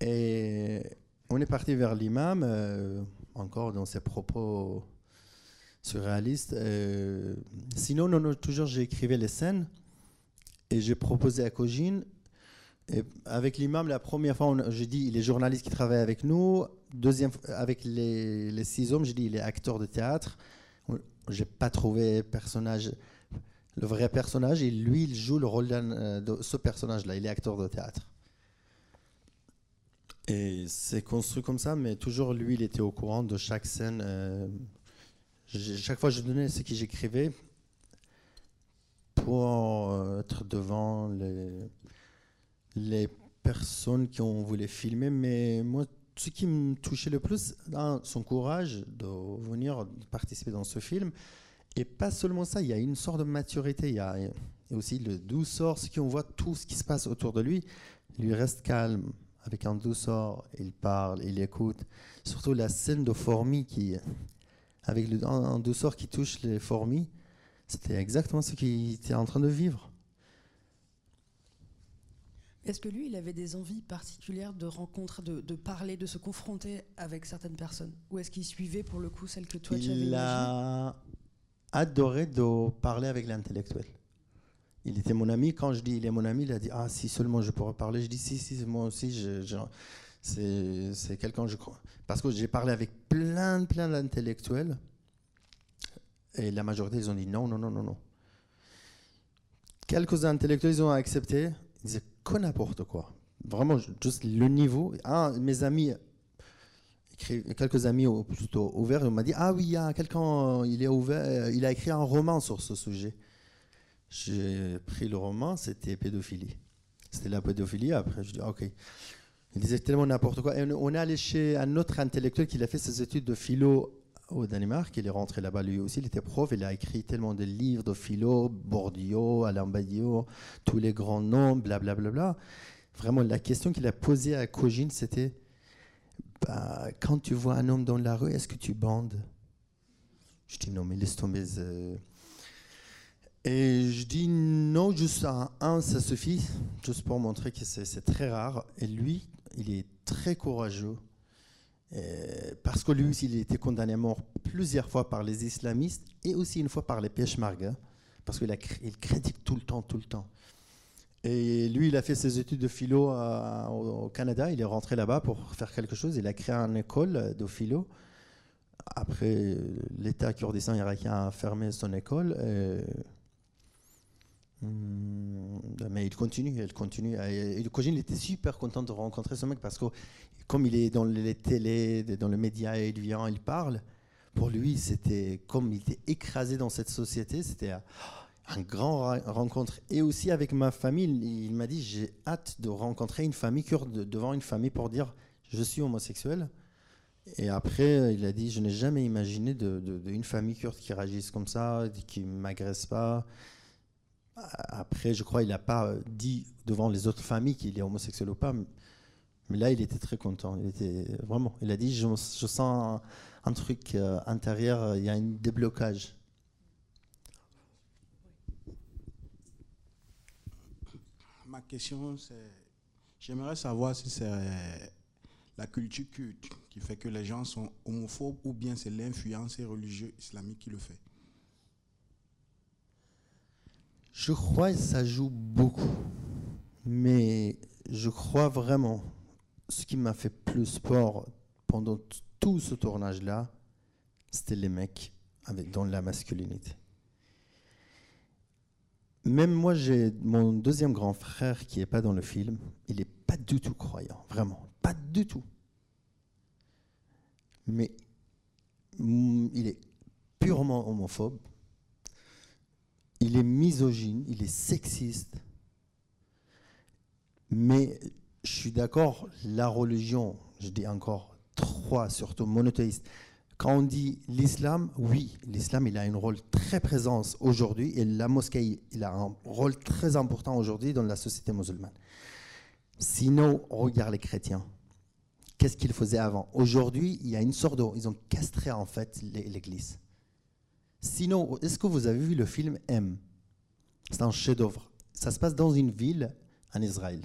Et on est parti vers l'imam, euh, encore dans ses propos surréalistes. euh, sinon, non, non, toujours, écrivé les scènes et j'ai proposé à. Et avec l'imam, la première fois, j'ai dit, il est journaliste qui travaille avec nous. Deuxième, avec les, les six hommes, j'ai dit, il est acteur de théâtre. J'ai pas trouvé personnage, le vrai personnage, et lui, il joue le rôle euh, de ce personnage-là. Il est acteur de théâtre. Et c'est construit comme ça, mais toujours lui, il était au courant de chaque scène. euh, chaque fois, je donnais ce que j'écrivais pour euh, être devant les, les personnes qui ont voulu filmer. Mais moi, ce qui me touchait le plus, son courage de venir participer dans ce film. Et pas seulement ça, il y a une sorte de maturité. Il y a, aussi le douceur, ce qu'on voit tout ce qui se passe autour de lui. Il reste calme, avec un douceur. Il parle, il écoute. Surtout la scène de fourmis qui, avec le, un, un douceur qui touche les fourmis, c'était exactement ce qu'il était en train de vivre. Est-ce que lui, il avait des envies particulières de rencontre, de, de parler, de se confronter avec certaines personnes? Ou est-ce qu'il suivait pour le coup celle que toi tu avais Il a adoré de parler avec l'intellectuel. Il était mon ami. Quand je dis il est mon ami, il a dit Ah, si seulement je pourrais parler. Je dis Si, si, moi aussi, je, je- c'est, c'est quelqu'un, je crois. Parce que j'ai parlé avec plein, plein d'intellectuels. Et la majorité, ils ont dit non, non, non, non, non. Quelques intellectuels, ils ont accepté. Ils disaient que n'importe quoi. Vraiment, juste le niveau. Un mes amis, quelques amis plutôt ouverts, m'ont dit Ah oui, il y a quelqu'un, il est ouvert, euh, il a écrit un roman sur ce sujet. J'ai pris le roman, c'était pédophilie. C'était la pédophilie. Après, je dis Ok. Il disait tellement n'importe quoi. Et on est allé chez un autre intellectuel qui a fait ses études de philo au Danemark. Il est rentré là-bas lui aussi. Il était prof. Il a écrit tellement de livres de philo, Bourdieu, Alain Badiou, tous les grands noms, blablabla. Bla, bla, bla. Vraiment, la question qu'il a posée à Cogine, c'était bah, quand tu vois un homme dans la rue, est-ce que tu bandes? Je dis non, mais laisse tomber. euh. Et je dis non, juste un, un, ça suffit, juste pour montrer que c'est très rare. Et lui, il est très courageux. Euh, parce que lui aussi, il a été condamné à mort plusieurs fois par les islamistes et aussi une fois par les Peshmerga, parce qu'il il critique tout le temps, tout le temps. Et lui, il a fait ses études de philo au, Canada. Il est rentré là-bas pour faire quelque chose. Il a créé une école de philo. Après, euh, l'État kurdistan irakien a fermé son école. Hmm, mais il continue, il continue. Et, Kojin était super content de rencontrer ce mec parce que comme il est dans les télés, dans les médias, il vient, il parle. Pour lui, c'était comme il était écrasé dans cette société. C'était un- grand ra- rencontre. Et aussi avec ma famille, il, m'a dit j'ai hâte de rencontrer une famille kurde devant une famille pour dire je suis homosexuel. Et après, il a dit je n'ai jamais imaginé de, de- de une famille kurde qui réagisse comme ça, qui m'agresse pas. Après, je crois qu'il n'a pas dit devant les autres familles qu'il est homosexuel ou pas. Mais là, il était très content. Il était vraiment. Il a dit je, sens un, truc euh, intérieur. Il y a un déblocage. Ma question, c'est j'aimerais savoir si c'est euh, la culture culte qui fait que les gens sont homophobes ou bien c'est l'influence religieuse islamique qui le fait. Je crois que ça joue beaucoup. Mais je crois vraiment, ce qui m'a fait plus peur pendant tout ce tournage-là, c'était les mecs avec, dans la masculinité. Même moi, j'ai mon deuxième grand frère qui n'est pas dans le film, il n'est pas du tout croyant, vraiment, pas du tout. Mais mm, il est purement homophobe, il est misogyne, il est sexiste. Mais je suis d'accord, la religion, je dis encore trois, surtout monothéiste. Quand on dit l'islam, oui, l'islam, il a un rôle très présent aujourd'hui et la mosquée, il a un rôle très important aujourd'hui dans la société musulmane. Sinon, on regarde les chrétiens. Qu'est-ce qu'ils faisaient avant? Aujourd'hui, il y a une sorte de... Ils ont castré en fait l'é- l'Église. Sinon, est-ce que vous avez vu le film M? C'est un chef-d'œuvre. Ça se passe dans une ville en Israël.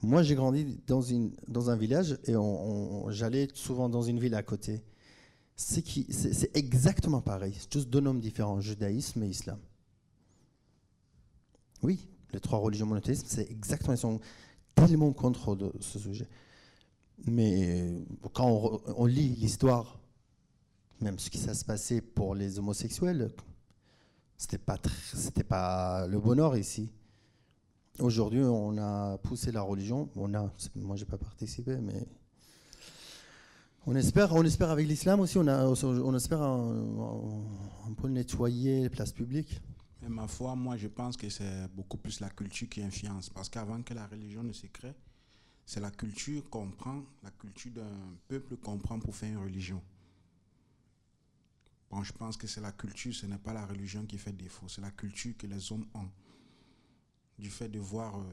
Moi, j'ai grandi dans, une, dans un village et j'allais souvent dans une ville à côté. C'est exactement pareil. C'est juste deux noms différents, judaïsme et islam. Oui, les trois religions monothéistes, c'est exactement, ils sont tellement contre de ce sujet. Mais euh, quand on lit l'histoire, même ce qui s'est passé pour les homosexuels, c'était pas, c'était pas le bonheur ici. Aujourd'hui, on a poussé la religion. On a, moi, j'ai pas participé, mais on espère, on espère avec l'islam aussi. On, a, on espère un peu nettoyer les places publiques. Mais ma foi, moi, je pense que c'est beaucoup plus la culture qui influence. Parce qu'avant que la religion ne se crée, c'est la culture qu'on prend, la culture d'un peuple qu'on prend pour faire une religion. Bon, je pense que c'est la culture, ce n'est pas la religion qui fait défaut, c'est la culture que les hommes ont. Du fait de voir euh,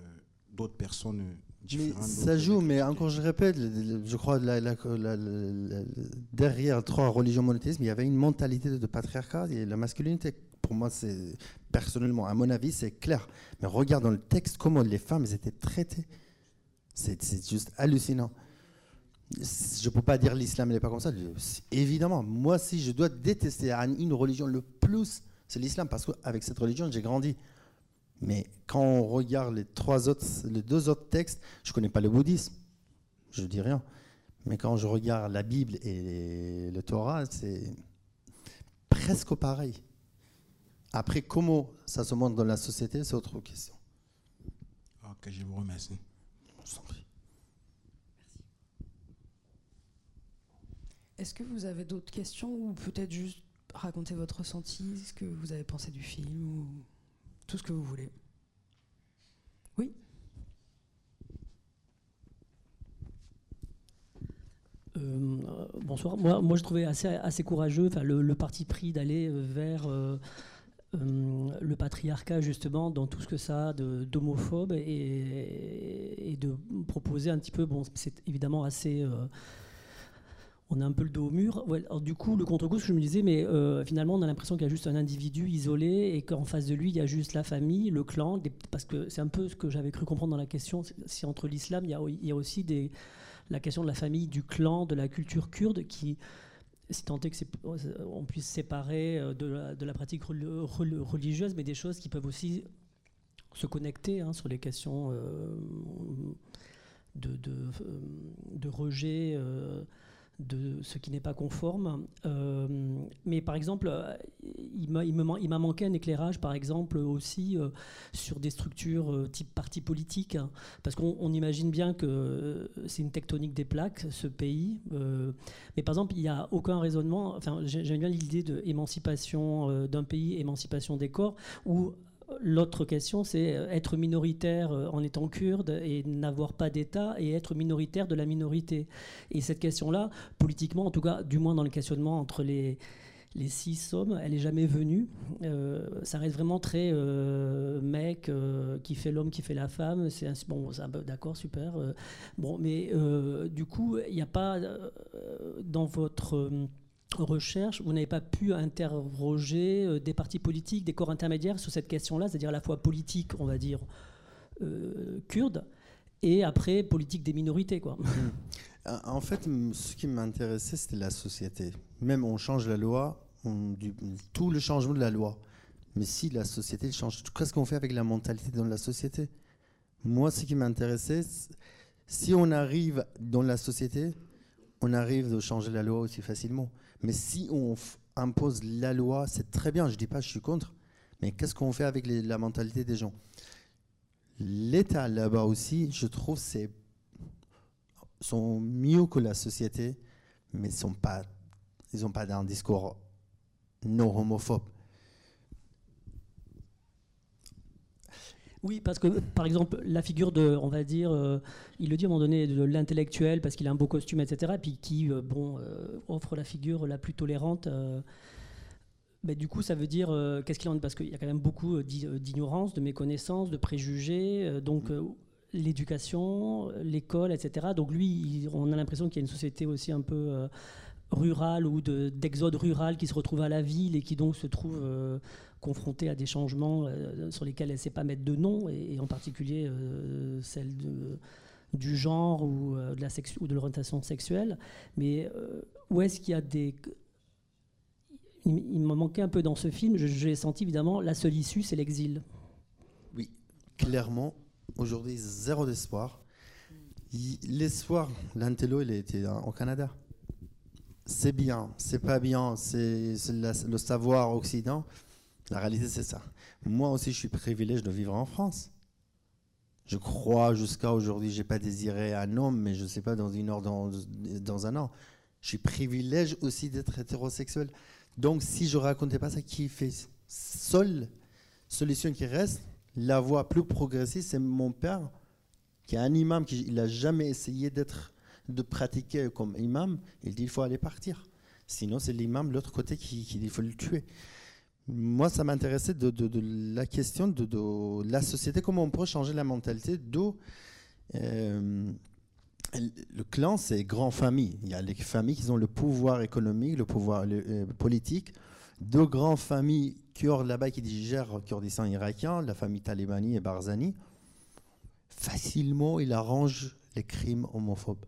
d'autres personnes euh, Mais différentes. ça joue, mais encore je répète, je crois la, derrière trois religions monothéistes, il y avait une mentalité de patriarcat et la masculinité. Pour pour moi, c'est personnellement, à mon avis, c'est clair. Mais regarde dans le texte comment les femmes étaient traitées. C'est juste hallucinant. Je ne peux pas dire l'islam n'est pas comme ça. Évidemment, moi, si je dois détester une religion le plus, c'est l'islam, parce qu'avec cette religion, j'ai grandi. Mais quand on regarde les, trois autres, les deux autres textes, je ne connais pas le bouddhisme, je dis rien. Mais quand je regarde la Bible et le Torah, c'est presque pareil. Après, comment ça se montre dans la société, c'est autre question. Ok, je vous remercie. Est-ce que vous avez d'autres questions ou peut-être juste raconter votre ressenti, ce que vous avez pensé du film ou tout ce que vous voulez? Oui? Euh, bonsoir. Moi, je trouvais assez, courageux le, le, parti pris d'aller euh, vers euh, le patriarcat, justement, dans tout ce que ça a d'homophobe et, et, de proposer un petit peu. Bon, c'est évidemment assez on a un peu le dos au mur. du coup, le contre-coup, je me disais, mais finalement, on a l'impression qu'il y a juste un individu isolé et qu'en face de lui, il y a juste la famille, le clan, parce que c'est un peu ce que j'avais cru comprendre dans la question. Si entre l'islam, il, y a aussi la question de la famille, du clan, de la culture kurde, qui, si tant est qu'on puisse séparer euh, de la, pratique religieuse, mais des choses qui peuvent aussi se connecter hein, sur les questions euh, de, rejet. Euh, de ce qui n'est pas conforme. Euh, mais par exemple, euh, il m'a manqué un éclairage, par exemple, aussi euh, sur des structures type parti politique, hein. parce qu'on imagine bien que c'est une tectonique des plaques, ce pays. mais par exemple, il n'y a aucun raisonnement, enfin, j'aime bien l'idée d'émancipation d'un pays, émancipation des corps, où L'autre question, c'est euh, être minoritaire euh, en étant kurde et n'avoir pas d'État et être minoritaire de la minorité. Et cette question-là, politiquement, en tout cas, du moins dans le questionnement entre les, les six hommes, elle n'est jamais venue. Euh, ça reste vraiment très mec qui fait l'homme, qui fait la femme. C'est bon, d'accord, super. bon, mais du coup, il n'y a pas dans votre recherche, vous n'avez pas pu interroger euh, des partis politiques, des corps intermédiaires sur cette question-là, c'est-à-dire à la fois politique, on va dire, euh, kurde, et après politique des minorités. Quoi. Euh, en fait, ce qui m'intéressait, c'était la société. Même on change la loi, tout le changement de la loi. Mais si la société change, qu'est-ce qu'on fait avec la mentalité dans la société? Moi, ce qui m'intéressait, si on arrive dans la société, on arrive de changer la loi aussi facilement. Mais si on impose la loi, c'est très bien, je ne dis pas je suis contre, mais qu'est-ce qu'on fait avec la mentalité des gens? L'État là-bas aussi, je trouve, c'est sont mieux que la société, mais ils n'ont pas un discours non homophobe. Oui, parce que par exemple, la figure de, on va dire, euh, il le dit à un moment donné, de l'intellectuel, parce qu'il a un beau costume, etc., puis qui, euh, bon, euh, offre la figure la plus tolérante. Mais du coup, ça veut dire, qu'est-ce qu'il en est? Parce qu'il y a quand même beaucoup d'ignorance, de méconnaissance, de préjugés. donc, l'éducation, l'école, etc. Donc, lui, on a l'impression qu'il y a une société aussi un peu rurale ou d'exode rural qui se retrouve à la ville et qui donc se trouve confrontée à des changements euh, sur lesquels elle ne sait pas mettre de nom, et, en particulier euh, celle de, du genre ou, euh, de la de l'orientation sexuelle. Mais où est-ce qu'il y a des... Il, il me manquait un peu dans ce film, j'ai senti évidemment la seule issue, c'est l'exil. Oui, clairement, aujourd'hui, zéro d'espoir. L'espoir, l'intello, il était au Canada. C'est bien, c'est pas bien, c'est le savoir occident. La réalité, c'est ça. Moi aussi, je suis privilégié de vivre en France. Je crois jusqu'à aujourd'hui, je n'ai pas désiré un homme, mais je ne sais pas, dans une heure, dans, un an. Je suis privilégié aussi d'être hétérosexuel. Donc, si je racontais pas ça, qui fait Seule solution qui reste, la voie plus progressive, c'est mon père, qui est un imam, qui il n'a jamais essayé d'être, de pratiquer comme imam. Il dit il faut aller partir. Sinon, c'est l'imam de l'autre côté qui, dit il faut le tuer. Moi, ça m'intéressait de, la question de, la société, comment on peut changer la mentalité d'où euh, le clan, c'est grand famille. Il y a les familles qui ont le pouvoir économique, le pouvoir euh, politique. deux grandes familles kurdes là-bas qui digèrent Kurdistan irakien, la famille Talibani et Barzani, facilement il arrange les crimes homophobes.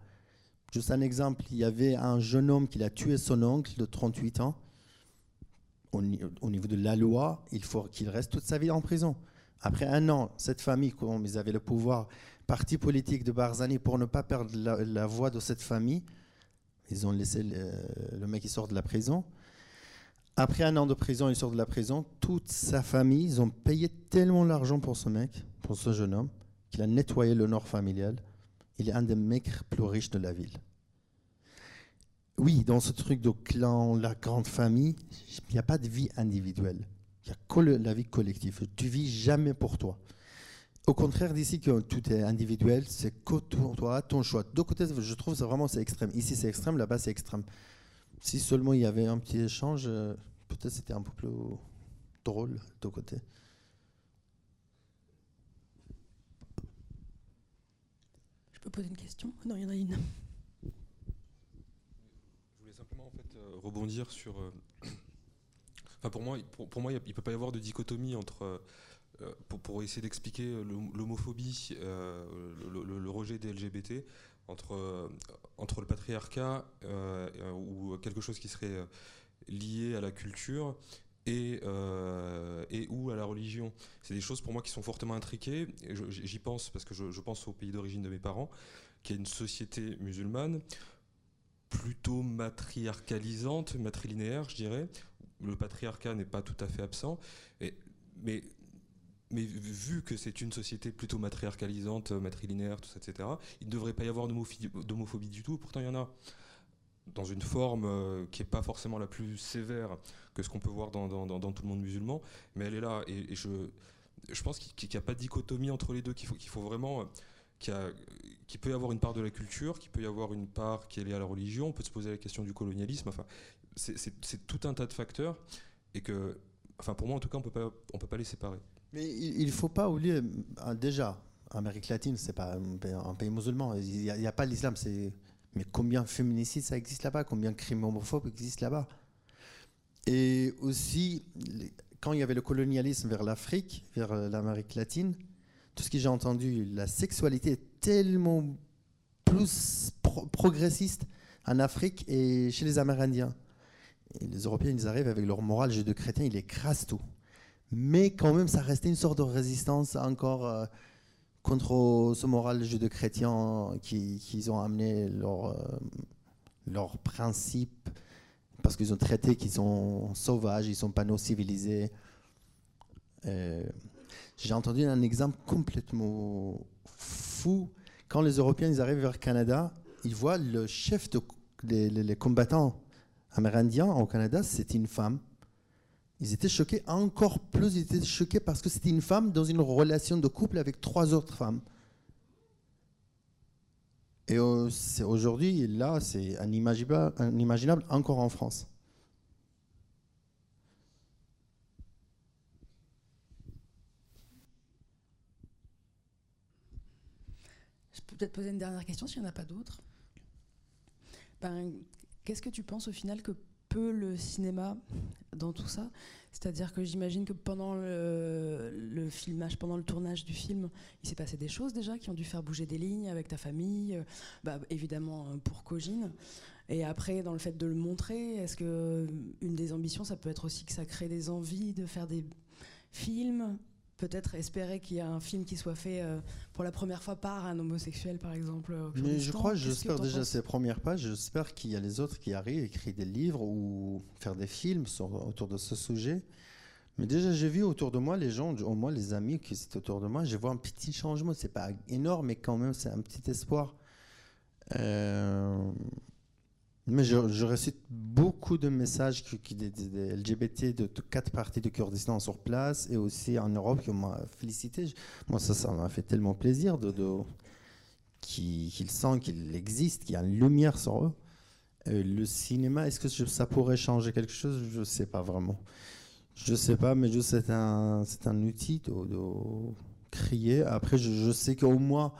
Juste un exemple, il y avait un jeune homme qui a tué son oncle de 38 ans. Au, niveau de la loi, il faut qu'il reste toute sa vie en prison. Après un an, cette famille, comme ils avaient le pouvoir, parti politique de Barzani, pour ne pas perdre la, voix de cette famille, ils ont laissé le, mec qui sort de la prison. Après un an de prison, il sort de la prison. Toute sa famille, ils ont payé tellement d'argent pour ce mec, pour ce jeune homme, qu'il a nettoyé nord familial. Il est un des mecs plus riches de la ville. Oui, dans ce truc de clan, la grande famille, il n'y a pas de vie individuelle. Il y a que la vie collective. Tu vis jamais pour toi. Au contraire, d'ici que tout est individuel, c'est que toi, ton choix. De côté, je trouve que vraiment c'est extrême. Ici, c'est extrême, là-bas, c'est extrême. Si seulement il y avait un petit échange, euh, peut-être c'était un peu plus drôle de côté. Peux poser une question Non, il y en a une. Je voulais simplement en fait, euh, rebondir sur. Euh, *coughs* enfin, pour moi, pour, moi, il ne peut pas y avoir de dichotomie entre. Euh, pour, pour, essayer d'expliquer l'homophobie, le, le, rejet des LGBT, entre, entre le patriarcat ou quelque chose qui serait lié à la culture et, euh, ou à la religion. C'est des choses pour moi qui sont fortement intriquées. J'y pense parce que je, pense au pays d'origine de mes parents, qui est une société musulmane plutôt matriarcalisante, matrilinéaire, je dirais. Le patriarcat n'est pas tout à fait absent. Mais, vu que c'est une société plutôt matriarcalisante, matrilinéaire, etc., il ne devrait pas y avoir d'homophobie du tout. Pourtant, il y en a dans une forme euh, qui n'est pas forcément la plus sévère que ce qu'on peut voir dans, tout le monde musulman, mais elle est là. Et, je, je pense qu'il n'y a pas de dichotomie entre les deux, qu'il faut, faut vraiment. Euh, qu'il peut y avoir une part de la culture, qu'il peut y avoir une part qui est liée à la religion, on peut se poser la question du colonialisme, enfin, c'est tout un tas de facteurs, et que, enfin, pour moi en tout cas, on on peut pas les séparer. Mais il ne faut pas oublier, euh, déjà, Amérique latine, c'est pas un pays, musulman, il n'y a, pas l'islam, c'est mais combien de féminicides ça existe là-bas? Combien de crimes homophobes existent là-bas? Et aussi, quand il y avait le colonialisme vers l'Afrique, vers euh, l'Amérique latine, tout ce que j'ai entendu, la sexualité est tellement plus progressiste en Afrique et chez les Amérindiens. Les Européens, ils arrivent avec leur morale de chrétien, ils écrasent tout. Mais quand même, ça restait une sorte de résistance encore. Euh, contre ce moral jeu de chrétiens qui, qui ont amené leurs leur euh, principes parce qu'ils ont traité qu'ils sont sauvages, ils sont pas non civilisés. Euh, j'ai entendu un exemple complètement fou. Quand les Européens ils arrivent vers le Canada, ils voient le chef des combattants amérindiens au Canada, c'est une femme. Ils étaient choqués encore plus, ils étaient choqués parce que c'était une femme dans une relation de couple avec trois autres femmes. Et aujourd'hui, là, c'est inimaginable, inimaginable encore en France. Je peux peut-être poser une dernière question s'il n'y en a pas d'autres. Ben, Qu'est-ce que tu penses au final que le cinéma dans tout ça. C'est-à-dire que j'imagine que pendant le, filmage, pendant le tournage du film, il s'est passé des choses déjà qui ont dû faire bouger des lignes avec ta famille, euh, bah, évidemment euh, pour Cogine. Et après, dans le fait de le montrer, est-ce que une des ambitions, ça peut être aussi que ça crée des envies de faire des films peut-être espérer qu'il y ait un film qui soit fait euh, pour la première fois par un homosexuel, par exemple. Mais je crois, j'espère déjà ces premières pages, j'espère qu'il y a les autres qui arrivent, écrire des livres ou faire des films autour de ce sujet. Mais déjà, j'ai vu autour de moi les gens, au moins les amis qui étaient autour de moi, je vois un petit changement. C'est pas énorme, mais quand même, c'est un petit espoir. Euh, mais je, je, beaucoup de messages qui, des, LGBT de, quatre parties du Kurdistan sur place et aussi en Europe qui m'ont félicité. Moi, ça, m'a fait tellement plaisir de, qu'ils sentent qu'il existe, qu'il y a une lumière sur eux. Euh, le cinéma, est-ce que ça pourrait changer quelque chose? Je ne sais pas vraiment. Je ne sais pas, mais c'est un, un outil de, crier. Après, je sais qu'au moins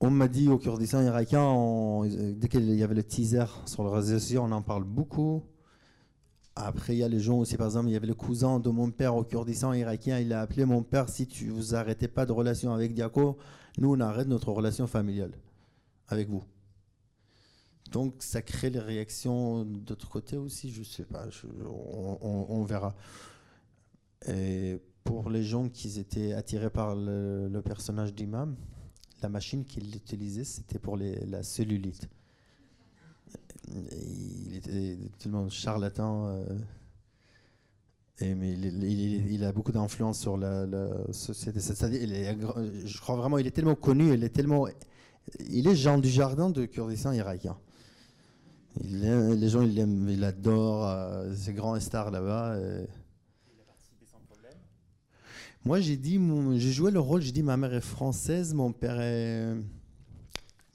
on m'a dit au Kurdistan irakien, dès qu'il y avait le teaser sur le réseau social, on en parle beaucoup. Après, il y a les gens aussi, par exemple, il y avait le cousin de mon père au Kurdistan irakien, il a appelé mon père, si tu vous arrêtez pas de relation avec Diako, nous on arrête notre relation familiale avec vous. Donc ça crée les réactions d'autre côté aussi, je sais pas, on, verra. Et pour les gens qui étaient attirés par le personnage d'imam, la machine qu'il utilisait, c'était pour la cellulite. Il était tellement charlatan. euh, et mais il, a beaucoup d'influence sur la, société. Je crois vraiment, il est tellement connu, il est tellement, il est Jean du Jardin de Kurdistan irakien. Les gens, il l'aiment, il adore euh, ces grands stars là-bas. Moi, j'ai dit, j'ai joué le rôle. J'ai dit, ma mère est française, mon père est,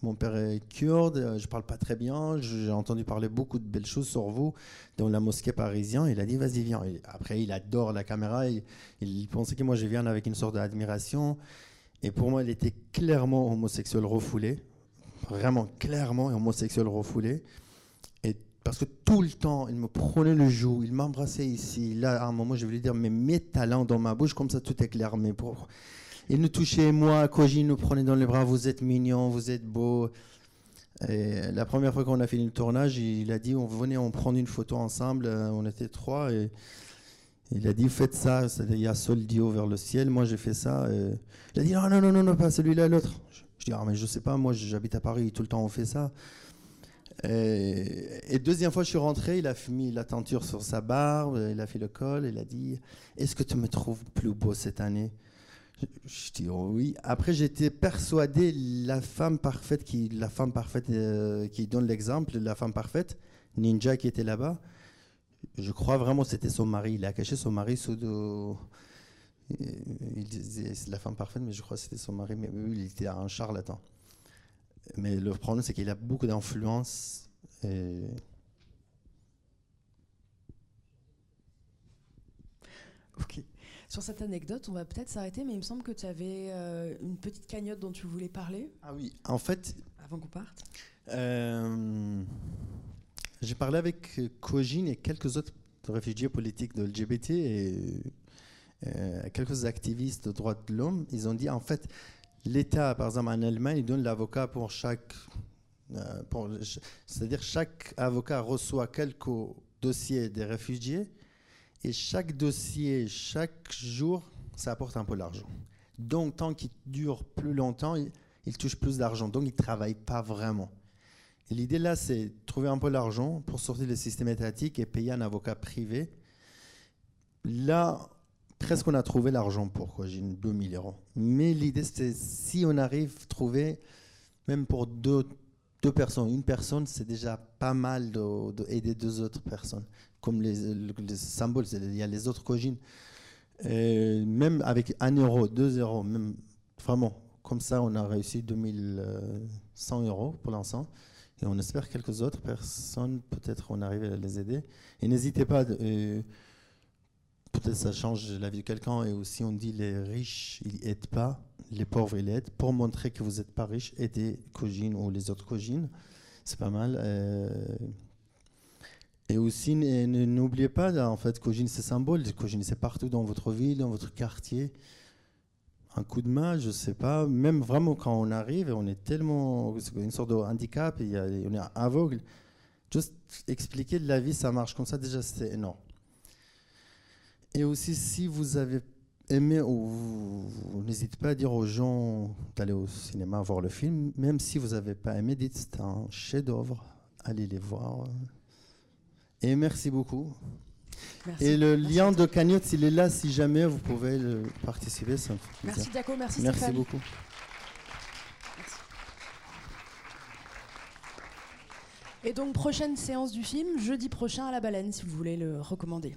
mon père est kurde. euh, Je parle pas très bien. J'ai entendu parler beaucoup de belles choses sur vous dans la mosquée parisienne. Il a dit, vas-y, viens. Après, il adore la caméra. Il, il pensait que moi, je viens avec une sorte d'admiration. Et pour moi, il était clairement homosexuel refoulé. Vraiment, clairement homosexuel refoulé. Parce que tout le temps, il me prenait le joug, il m'embrassait ici. Là, à un moment, je voulais dire, mais mets ta langue dans ma bouche, comme ça tout est clair. Mais pour... Il nous touchait, moi, Koji nous prenait dans les bras, vous êtes mignon, vous êtes beau. Et la première fois qu'on a fini le tournage, il a dit, on venait, on prend une photo ensemble. Euh, On était trois et il a dit, faites ça. Il y a Sol Dio vers le ciel. Moi, j'ai fait ça. Il a dit, non, non, non, non, pas celui-là, l'autre. Je, je dis, ah, mais je sais pas, moi, j'habite à Paris, tout le temps on fait ça. Et, et deuxième fois, je suis rentré, il a mis la tenture sur sa barbe, il a fait le col, il a dit Est-ce que tu me trouves plus beau cette année? Je, dis oh oui. Après, j'étais persuadé la femme parfaite qui, la femme parfaite euh, qui donne l'exemple, la femme parfaite, Ninja qui était là-bas. Je crois vraiment c'était son mari. Il a caché son mari sous de. Il disait c'est la femme parfaite, mais je crois que c'était son mari. Mais oui, il était un charlatan. Mais le problème, c'est qu'il a beaucoup d'influence. Et... Ok. Sur cette anecdote, on va peut-être s'arrêter, mais il me semble que tu avais euh, une petite cagnotte dont tu voulais parler Ah oui, en fait, avant qu'on parte. euh, j'ai parlé avec Kojin et quelques autres réfugiés politiques de LGBT et euh, quelques activistes de droits de l'homme. Ils ont dit, en fait, l'État, par exemple, en Allemagne, il donne l'avocat pour chaque... euh, C'est-à-dire chaque avocat reçoit quelques dossiers des réfugiés et chaque dossier, chaque jour, ça apporte un peu d'argent. Donc, tant qu'il dure plus longtemps, il, touche plus d'argent. Donc, il ne travaille pas vraiment. L'idée là, c'est trouver un peu d'argent pour sortir le système étatique et payer un avocat privé. Là, presque on a trouvé l'argent pour quoi J'ai une 2000 euros. Mais l'idée, c'est si on arrive à trouver, même pour deux, deux personnes, une personne, c'est déjà pas mal d'aider deux autres personnes. Comme les, les symboles, il y a les autres cogines. Euh, même avec un euro, deux euros, même vraiment, comme ça, on a réussi 2100 euros pour l'instant. Et on espère quelques autres personnes, peut-être on arrive à les aider. Et n'hésitez pas, euh, peut-être ça change la vie de quelqu'un. Et aussi, on dit les riches, ils aident pas, les pauvres, ils aident. Pour montrer que vous n'êtes pas riche, aidez Cogine ou les autres Cogines. C'est pas mal. euh. Et aussi, n'oubliez pas, en fait, Cogine, c'est symbole. Cogine, c'est partout dans votre ville, dans votre quartier. Un coup de main, je sais pas. Même vraiment, quand on arrive, on est tellement. C'est une sorte de handicap, on est aveugle. Juste expliquer de la vie, ça marche comme ça, déjà, c'est énorme. Et aussi, si vous avez aimé, ou n'hésitez pas à dire aux gens d'aller au cinéma voir le film, même si vous n'avez pas aimé, dites c'est un chef-d'œuvre, allez les voir. Et merci beaucoup. Merci. Et le Merci lien de cagnotte, s'il est là, si jamais vous pouvez le participer, ça me fait plaisir. Merci Diaco, merci, Merci Stéphane. beaucoup. Et donc prochaine séance du film, jeudi prochain à la baleine, si vous voulez le recommander.